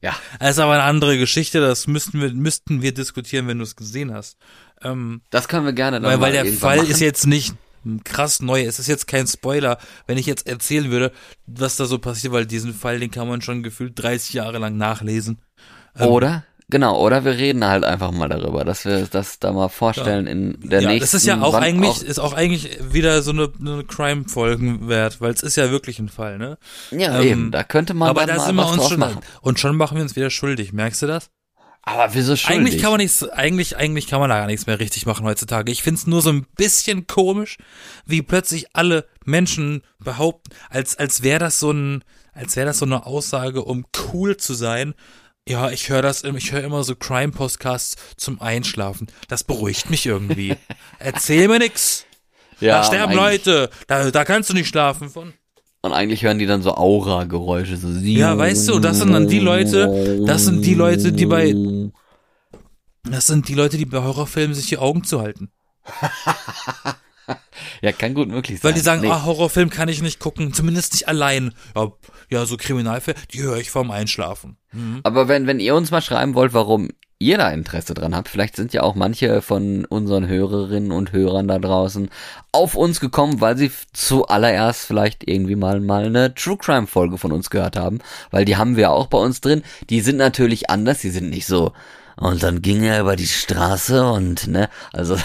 Ja. Das ist aber eine andere Geschichte, das müssten wir, müssten wir diskutieren, wenn du es gesehen hast. Ähm, das können wir gerne Weil, weil der Fall machen. ist jetzt nicht krass neu, es ist jetzt kein Spoiler, wenn ich jetzt erzählen würde, was da so passiert, weil diesen Fall, den kann man schon gefühlt 30 Jahre lang nachlesen. Ähm, Oder? Genau, oder wir reden halt einfach mal darüber, dass wir das da mal vorstellen ja. in der ja, nächsten. Das ist ja auch eigentlich, auch ist auch eigentlich wieder so eine, eine Crime-Folgen wert, weil es ist ja wirklich ein Fall, ne? Ja, ähm, eben, da könnte man aber da sind wir uns schon, machen. Und schon machen wir uns wieder schuldig, merkst du das? Aber wieso schuldig? Eigentlich kann man nichts, eigentlich, eigentlich kann man da gar nichts mehr richtig machen heutzutage. Ich find's nur so ein bisschen komisch, wie plötzlich alle Menschen behaupten, als, als wäre das so ein, als wäre das so eine Aussage, um cool zu sein, ja, ich höre das, ich höre immer so Crime-Podcasts zum Einschlafen. Das beruhigt mich irgendwie. Erzähl mir nix. Ja, da sterben Leute, da, da kannst du nicht schlafen von. Und eigentlich hören die dann so Aura-Geräusche, so sie. Ja, weißt du, das sind dann die Leute, das sind die Leute, die bei, das sind die Leute, die bei Horrorfilmen sich die Augen zu halten. ja, kann gut möglich sein. Weil die sagen, nee. ah, Horrorfilm kann ich nicht gucken, zumindest nicht allein. Ja, ja, so Kriminalfälle, die höre ich vorm Einschlafen. Mhm. Aber wenn, wenn ihr uns mal schreiben wollt, warum ihr da Interesse dran habt, vielleicht sind ja auch manche von unseren Hörerinnen und Hörern da draußen auf uns gekommen, weil sie zuallererst vielleicht irgendwie mal, mal eine True Crime Folge von uns gehört haben, weil die haben wir auch bei uns drin. Die sind natürlich anders, die sind nicht so, Und dann ging er über die Straße und, ne, also,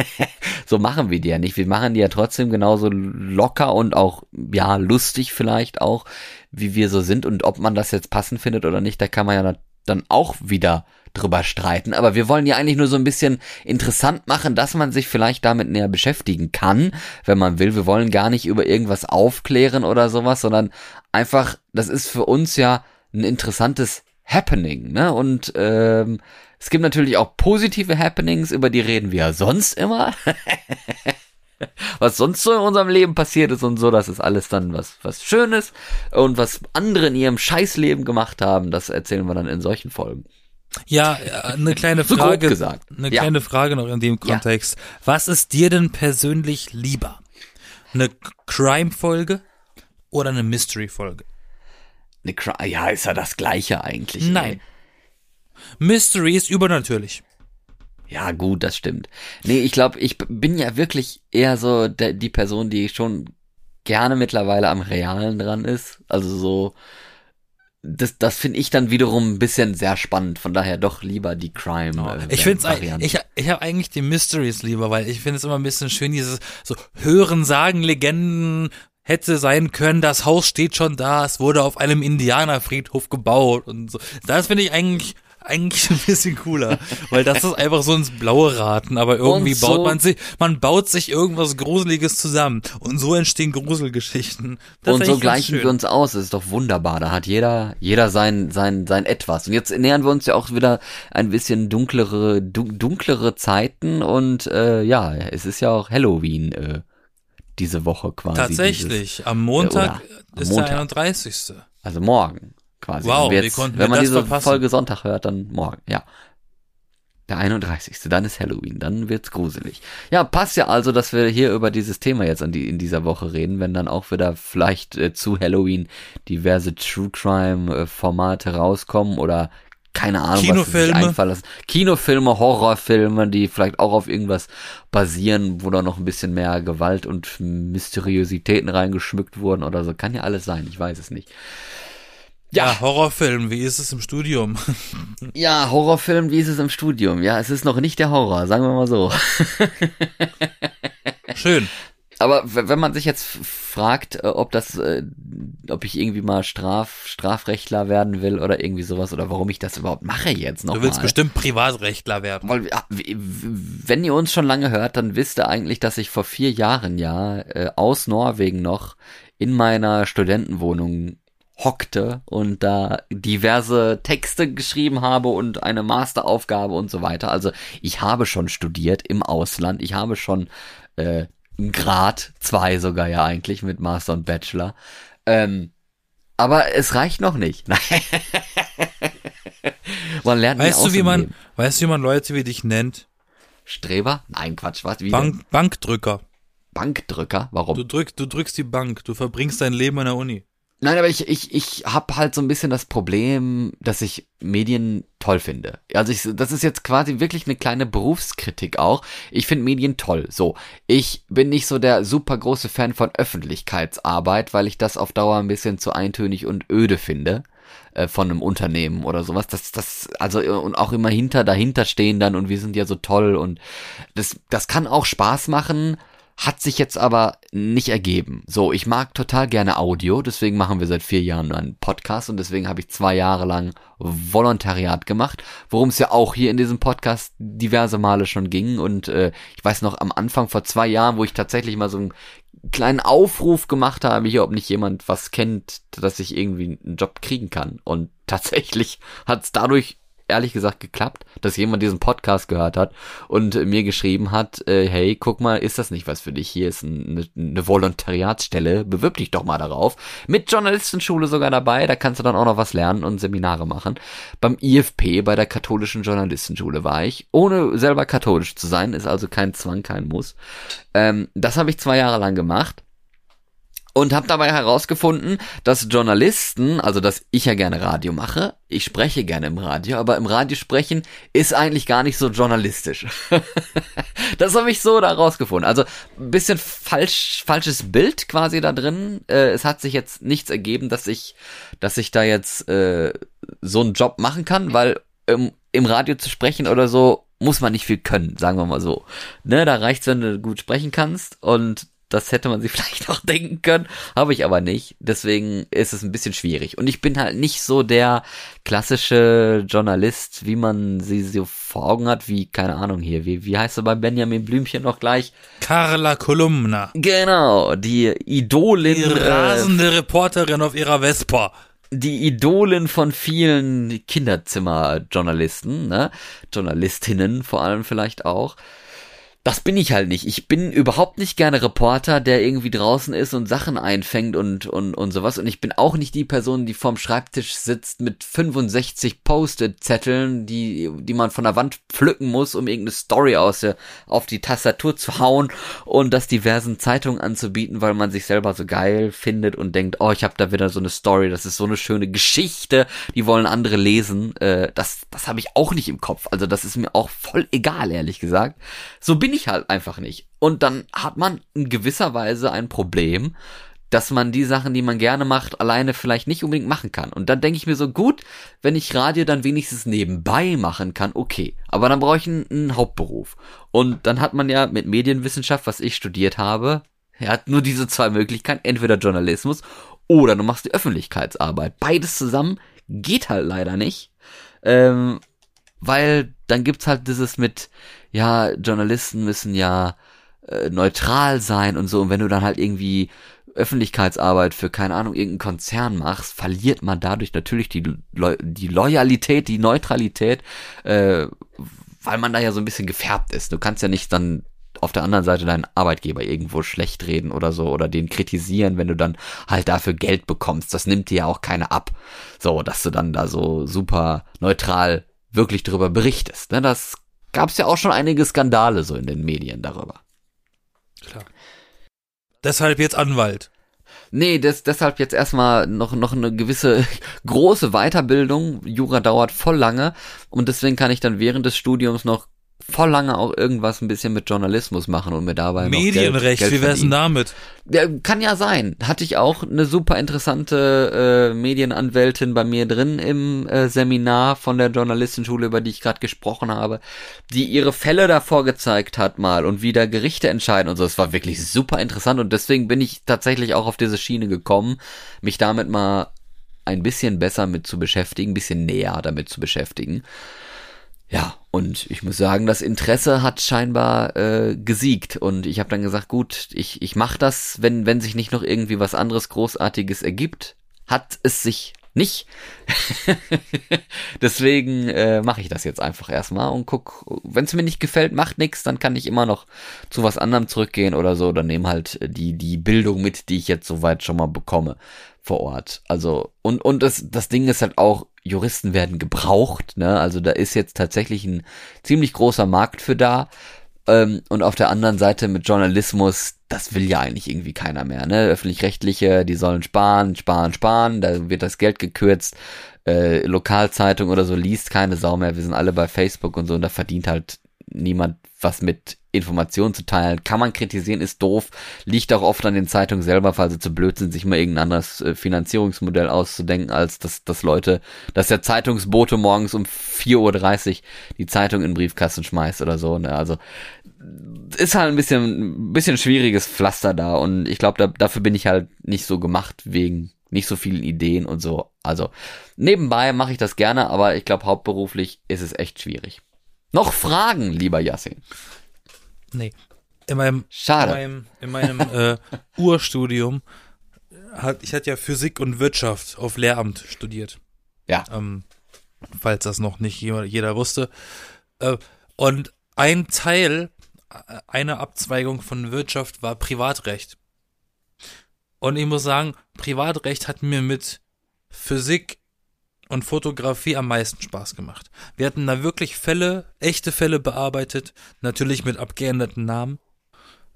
so machen wir die ja nicht. Wir machen die ja trotzdem genauso locker und auch, ja, lustig vielleicht auch, wie wir so sind. Und ob man das jetzt passend findet oder nicht, da kann man ja dann auch wieder drüber streiten. Aber wir wollen ja eigentlich nur so ein bisschen interessant machen, dass man sich vielleicht damit näher beschäftigen kann, wenn man will. Wir wollen gar nicht über irgendwas aufklären oder sowas, sondern einfach, das ist für uns ja ein interessantes Happening, ne? Und ähm, es gibt natürlich auch positive Happenings, über die reden wir ja sonst immer. was sonst so in unserem Leben passiert ist und so, das ist alles dann was, was Schönes. Und was andere in ihrem Scheißleben gemacht haben, das erzählen wir dann in solchen Folgen. Ja, äh, eine kleine Frage, so gesagt. eine ja. kleine Frage noch in dem Kontext. Ja. Was ist dir denn persönlich lieber? Eine Crime-Folge oder eine Mystery-Folge? Eine Crime, ja, ist ja das Gleiche eigentlich. Nein. Ey. Mystery ist übernatürlich. Ja, gut, das stimmt. Nee, ich glaube, ich bin ja wirklich eher so der, die Person, die schon gerne mittlerweile am Realen dran ist. Also so, das, das finde ich dann wiederum ein bisschen sehr spannend. Von daher doch lieber die Crime. Oh, ich finde ich, ich habe eigentlich die Mysteries lieber, weil ich finde es immer ein bisschen schön, dieses so Hören, Sagen, Legenden, hätte sein können, das Haus steht schon da, es wurde auf einem Indianerfriedhof gebaut und so. Das finde ich eigentlich eigentlich ein bisschen cooler, weil das ist einfach so ins Blaue raten, aber irgendwie so baut man sich, man baut sich irgendwas Gruseliges zusammen und so entstehen Gruselgeschichten. Das und so gleichen wir uns aus, das ist doch wunderbar, da hat jeder, jeder sein, sein, sein etwas. Und jetzt nähern wir uns ja auch wieder ein bisschen dunklere, dunklere Zeiten und äh, ja, es ist ja auch Halloween, äh, diese Woche quasi. Tatsächlich, dieses, am Montag äh, ist Montag. der 31. Also morgen quasi. Wow, jetzt, wir wenn man diese verpassen. Folge Sonntag hört, dann morgen, ja. Der 31. Dann ist Halloween, dann wird's gruselig. Ja, passt ja also, dass wir hier über dieses Thema jetzt in, die, in dieser Woche reden, wenn dann auch wieder vielleicht äh, zu Halloween diverse True Crime äh, Formate rauskommen oder keine Ahnung, Kinofilme. was sich einfallen lassen. Kinofilme, Horrorfilme, die vielleicht auch auf irgendwas basieren, wo da noch ein bisschen mehr Gewalt und Mysteriositäten reingeschmückt wurden oder so. Kann ja alles sein, ich weiß es nicht. Ja, Horrorfilm, wie ist es im Studium? ja, Horrorfilm, wie ist es im Studium? Ja, es ist noch nicht der Horror, sagen wir mal so. Schön. Aber wenn man sich jetzt fragt, äh, ob das, äh, ob ich irgendwie mal Straf, Strafrechtler werden will oder irgendwie sowas oder warum ich das überhaupt mache jetzt noch. Du willst mal. bestimmt Privatrechtler werden. Weil, wenn ihr uns schon lange hört, dann wisst ihr eigentlich, dass ich vor vier Jahren ja äh, aus Norwegen noch in meiner Studentenwohnung hockte und da diverse Texte geschrieben habe und eine Masteraufgabe und so weiter. Also ich habe schon studiert im Ausland. Ich habe schon äh, Grad zwei sogar ja eigentlich mit Master und Bachelor. Ähm, aber es reicht noch nicht. man lernt weißt du, wie man, weißt du, wie man Leute wie dich nennt? Streber? Nein, Quatsch, was? Wie Bank, Bankdrücker. Bankdrücker? Warum? Du drückst, du drückst die Bank. Du verbringst dein Leben an der Uni. Nein, aber ich, ich, ich habe halt so ein bisschen das Problem, dass ich Medien toll finde. Also ich, das ist jetzt quasi wirklich eine kleine Berufskritik auch. Ich finde Medien toll. So, ich bin nicht so der super große Fan von Öffentlichkeitsarbeit, weil ich das auf Dauer ein bisschen zu eintönig und öde finde äh, von einem Unternehmen oder sowas. Das, das, also und auch immer hinter, dahinter stehen dann und wir sind ja so toll und das, das kann auch Spaß machen hat sich jetzt aber nicht ergeben. So, ich mag total gerne Audio, deswegen machen wir seit vier Jahren einen Podcast und deswegen habe ich zwei Jahre lang Volontariat gemacht, worum es ja auch hier in diesem Podcast diverse Male schon ging. Und äh, ich weiß noch am Anfang vor zwei Jahren, wo ich tatsächlich mal so einen kleinen Aufruf gemacht habe, hier, ob nicht jemand was kennt, dass ich irgendwie einen Job kriegen kann. Und tatsächlich hat es dadurch ehrlich gesagt geklappt, dass jemand diesen Podcast gehört hat und mir geschrieben hat, äh, hey, guck mal, ist das nicht was für dich? Hier ist eine, eine Volontariatsstelle, bewirb dich doch mal darauf. Mit Journalistenschule sogar dabei, da kannst du dann auch noch was lernen und Seminare machen. Beim IFP, bei der katholischen Journalistenschule war ich, ohne selber katholisch zu sein, ist also kein Zwang, kein Muss. Ähm, das habe ich zwei Jahre lang gemacht und habe dabei herausgefunden, dass Journalisten, also dass ich ja gerne Radio mache, ich spreche gerne im Radio, aber im Radio sprechen ist eigentlich gar nicht so journalistisch. das habe ich so da rausgefunden. Also ein bisschen falsch, falsches Bild quasi da drin. Äh, es hat sich jetzt nichts ergeben, dass ich, dass ich da jetzt äh, so einen Job machen kann, weil ähm, im Radio zu sprechen oder so, muss man nicht viel können, sagen wir mal so. Ne, da reicht's, wenn du gut sprechen kannst und das hätte man sich vielleicht auch denken können, habe ich aber nicht. Deswegen ist es ein bisschen schwierig. Und ich bin halt nicht so der klassische Journalist, wie man sie so vor Augen hat, wie, keine Ahnung hier, wie, wie heißt er bei Benjamin Blümchen noch gleich? Carla Kolumna. Genau, die Idolin. Die rasende äh, Reporterin auf ihrer Vespa die Idolin von vielen Kinderzimmerjournalisten, ne? Journalistinnen vor allem vielleicht auch das bin ich halt nicht. Ich bin überhaupt nicht gerne Reporter, der irgendwie draußen ist und Sachen einfängt und, und, und sowas. Und ich bin auch nicht die Person, die vorm Schreibtisch sitzt mit 65 Post-it-Zetteln, die, die man von der Wand pflücken muss, um irgendeine Story aus der, auf die Tastatur zu hauen und das diversen Zeitungen anzubieten, weil man sich selber so geil findet und denkt, oh, ich habe da wieder so eine Story, das ist so eine schöne Geschichte, die wollen andere lesen. Äh, das, das habe ich auch nicht im Kopf. Also das ist mir auch voll egal, ehrlich gesagt. So bin bin ich halt einfach nicht. Und dann hat man in gewisser Weise ein Problem, dass man die Sachen, die man gerne macht, alleine vielleicht nicht unbedingt machen kann. Und dann denke ich mir so, gut, wenn ich Radio dann wenigstens nebenbei machen kann, okay. Aber dann brauche ich einen, Hauptberuf. Und dann hat man ja mit Medienwissenschaft, was ich studiert habe, er hat nur diese zwei Möglichkeiten, entweder Journalismus oder du machst die Öffentlichkeitsarbeit. Beides zusammen geht halt leider nicht. Ähm, weil dann gibt's halt dieses mit, ja, Journalisten müssen ja äh, neutral sein und so. Und wenn du dann halt irgendwie Öffentlichkeitsarbeit für, keine Ahnung, irgendeinen Konzern machst, verliert man dadurch natürlich die, Lo die Loyalität, die Neutralität, äh, weil man da ja so ein bisschen gefärbt ist. Du kannst ja nicht dann auf der anderen Seite deinen Arbeitgeber irgendwo schlecht reden oder so oder den kritisieren, wenn du dann halt dafür Geld bekommst. Das nimmt dir ja auch keiner ab. So, dass du dann da so super neutral wirklich darüber berichtest. Ne? Das gab es ja auch schon einige Skandale so in den Medien darüber. Klar. Deshalb jetzt Anwalt. Nee, das, deshalb jetzt erstmal noch, noch eine gewisse große Weiterbildung. Jura dauert voll lange und deswegen kann ich dann während des Studiums noch voll lange auch irgendwas ein bisschen mit Journalismus machen und mir dabei Medienrecht, Geld, Geld wie wär's denn damit? Ja, kann ja sein. Hatte ich auch eine super interessante äh, Medienanwältin bei mir drin im äh, Seminar von der Journalistenschule, über die ich gerade gesprochen habe, die ihre Fälle davor gezeigt hat mal und wie da Gerichte entscheiden und so. Es war wirklich super interessant und deswegen bin ich tatsächlich auch auf diese Schiene gekommen, mich damit mal ein bisschen besser mit zu beschäftigen, ein bisschen näher damit zu beschäftigen. Ja, und ich muss sagen, das Interesse hat scheinbar äh, gesiegt. Und ich habe dann gesagt, gut, ich, ich mache das, wenn, wenn sich nicht noch irgendwie was anderes Großartiges ergibt. Hat es sich nicht. Deswegen äh, mache ich das jetzt einfach erstmal und guck, wenn es mir nicht gefällt, macht nix, dann kann ich immer noch zu was anderem zurückgehen oder so, dann nehme halt die die Bildung mit, die ich jetzt soweit schon mal bekomme vor Ort. Also und und das das Ding ist halt auch Juristen werden gebraucht, ne? Also da ist jetzt tatsächlich ein ziemlich großer Markt für da. Ähm, und auf der anderen Seite mit Journalismus, das will ja eigentlich irgendwie keiner mehr, ne? Öffentlich-rechtliche, die sollen sparen, sparen, sparen, da wird das Geld gekürzt. Äh, Lokalzeitung oder so liest keine Sau mehr. Wir sind alle bei Facebook und so und da verdient halt niemand was mit Informationen zu teilen. Kann man kritisieren, ist doof. Liegt auch oft an den Zeitungen selber, weil sie zu blöd sind, sich mal irgendein anderes äh, Finanzierungsmodell auszudenken, als dass, dass Leute, dass der Zeitungsbote morgens um 4.30 Uhr die Zeitung in den Briefkasten schmeißt oder so. Ne? Also ist halt ein bisschen, ein bisschen schwieriges Pflaster da und ich glaube, da, dafür bin ich halt nicht so gemacht wegen nicht so vielen Ideen und so. Also nebenbei mache ich das gerne, aber ich glaube, hauptberuflich ist es echt schwierig. Noch Fragen, lieber Yassin? Nee. In meinem, Schade. In meinem, in meinem äh, Urstudium hat, ich hatte ja Physik und Wirtschaft auf Lehramt studiert. Ja. Ähm, falls das noch nicht jeder, jeder wusste. Äh, und ein Teil, eine Abzweigung von Wirtschaft war Privatrecht. Und ich muss sagen, Privatrecht hat mir mit Physik und Fotografie am meisten Spaß gemacht. Wir hatten da wirklich Fälle, echte Fälle bearbeitet, natürlich mit abgeänderten Namen.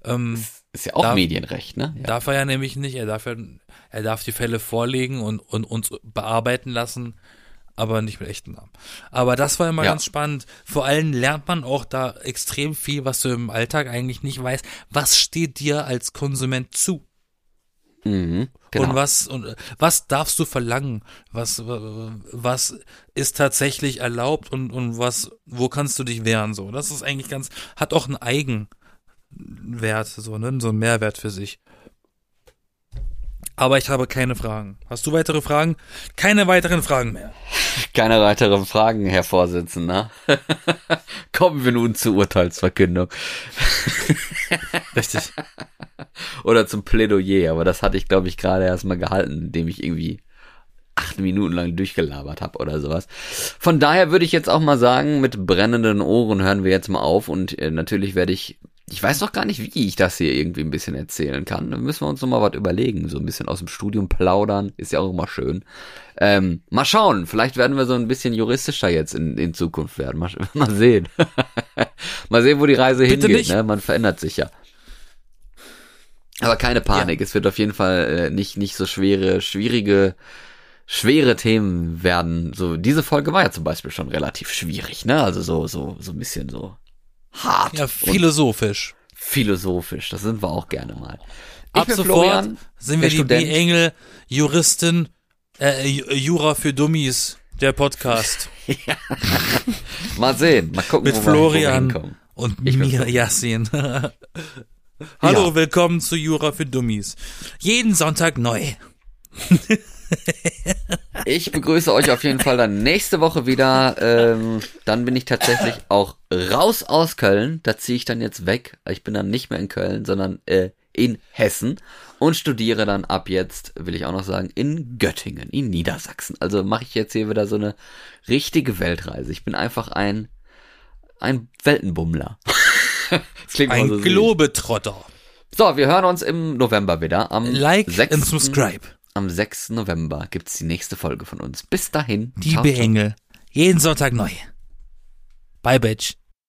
Ähm, ist ja auch darf, Medienrecht, ne? Ja. Darf er ja nämlich nicht. Er darf ja, er darf die Fälle vorlegen und, und uns bearbeiten lassen, aber nicht mit echten Namen. Aber das war immer ja. ganz spannend. Vor allem lernt man auch da extrem viel, was du im Alltag eigentlich nicht weißt. Was steht dir als Konsument zu? Mhm, genau. Und was und was darfst du verlangen? Was was ist tatsächlich erlaubt und und was wo kannst du dich wehren so? Das ist eigentlich ganz hat auch einen Eigenwert so, ne, so einen Mehrwert für sich. Aber ich habe keine Fragen. Hast du weitere Fragen? Keine weiteren Fragen mehr. Keine weiteren Fragen, Herr Vorsitzender. Kommen wir nun zur Urteilsverkündung. Richtig. Oder zum Plädoyer, aber das hatte ich, glaube ich, gerade erst mal gehalten, indem ich irgendwie acht Minuten lang durchgelabert habe oder sowas. Von daher würde ich jetzt auch mal sagen, mit brennenden Ohren hören wir jetzt mal auf und äh, natürlich werde ich ich weiß doch gar nicht, wie ich das hier irgendwie ein bisschen erzählen kann. Da müssen wir uns noch mal was überlegen. So ein bisschen aus dem Studium plaudern. Ist ja auch immer schön. Ähm, mal schauen. Vielleicht werden wir so ein bisschen juristischer jetzt in, in Zukunft werden. Mal, mal sehen. mal sehen, wo die Reise Bitte hingeht. nicht. Ne? Man verändert sich ja. Aber keine Panik. Ja. Es wird auf jeden Fall äh, nicht, nicht so schwere, schwierige, schwere Themen werden. So, diese Folge war ja zum Beispiel schon relativ schwierig, ne? Also so, so, so ein bisschen so hart. Ja, philosophisch. philosophisch. Das sind wir auch gerne mal. Ich Ab sofort Florian, sind wir die. B-Engel, Juristin, äh, Ju- Jura für Dummies, der Podcast. Mal sehen, mal gucken, Mit wo wir- wir Florian hinkommen. und Ich mir Yassin. Hallo, Ja. willkommen zu Jura für Dummies. Jeden Sonntag neu. Ich begrüße euch auf jeden Fall dann nächste Woche wieder. Ähm, dann bin ich tatsächlich auch raus aus Köln. Da ziehe ich dann jetzt weg. Ich bin dann nicht mehr in Köln, sondern äh, in Hessen und studiere dann ab jetzt, will ich auch noch sagen, in Göttingen, in Niedersachsen. Also mache ich jetzt hier wieder so eine richtige Weltreise. Ich bin einfach ein ein Weltenbummler. das klingt Ein so. Globetrotter. So, wir hören uns im November wieder. Am Like 6. and subscribe. Am 6. November gibt's die nächste Folge von uns. Bis dahin. Die Ciao, ciao. B-Engel. Jeden Sonntag neu. Bye, Bitch.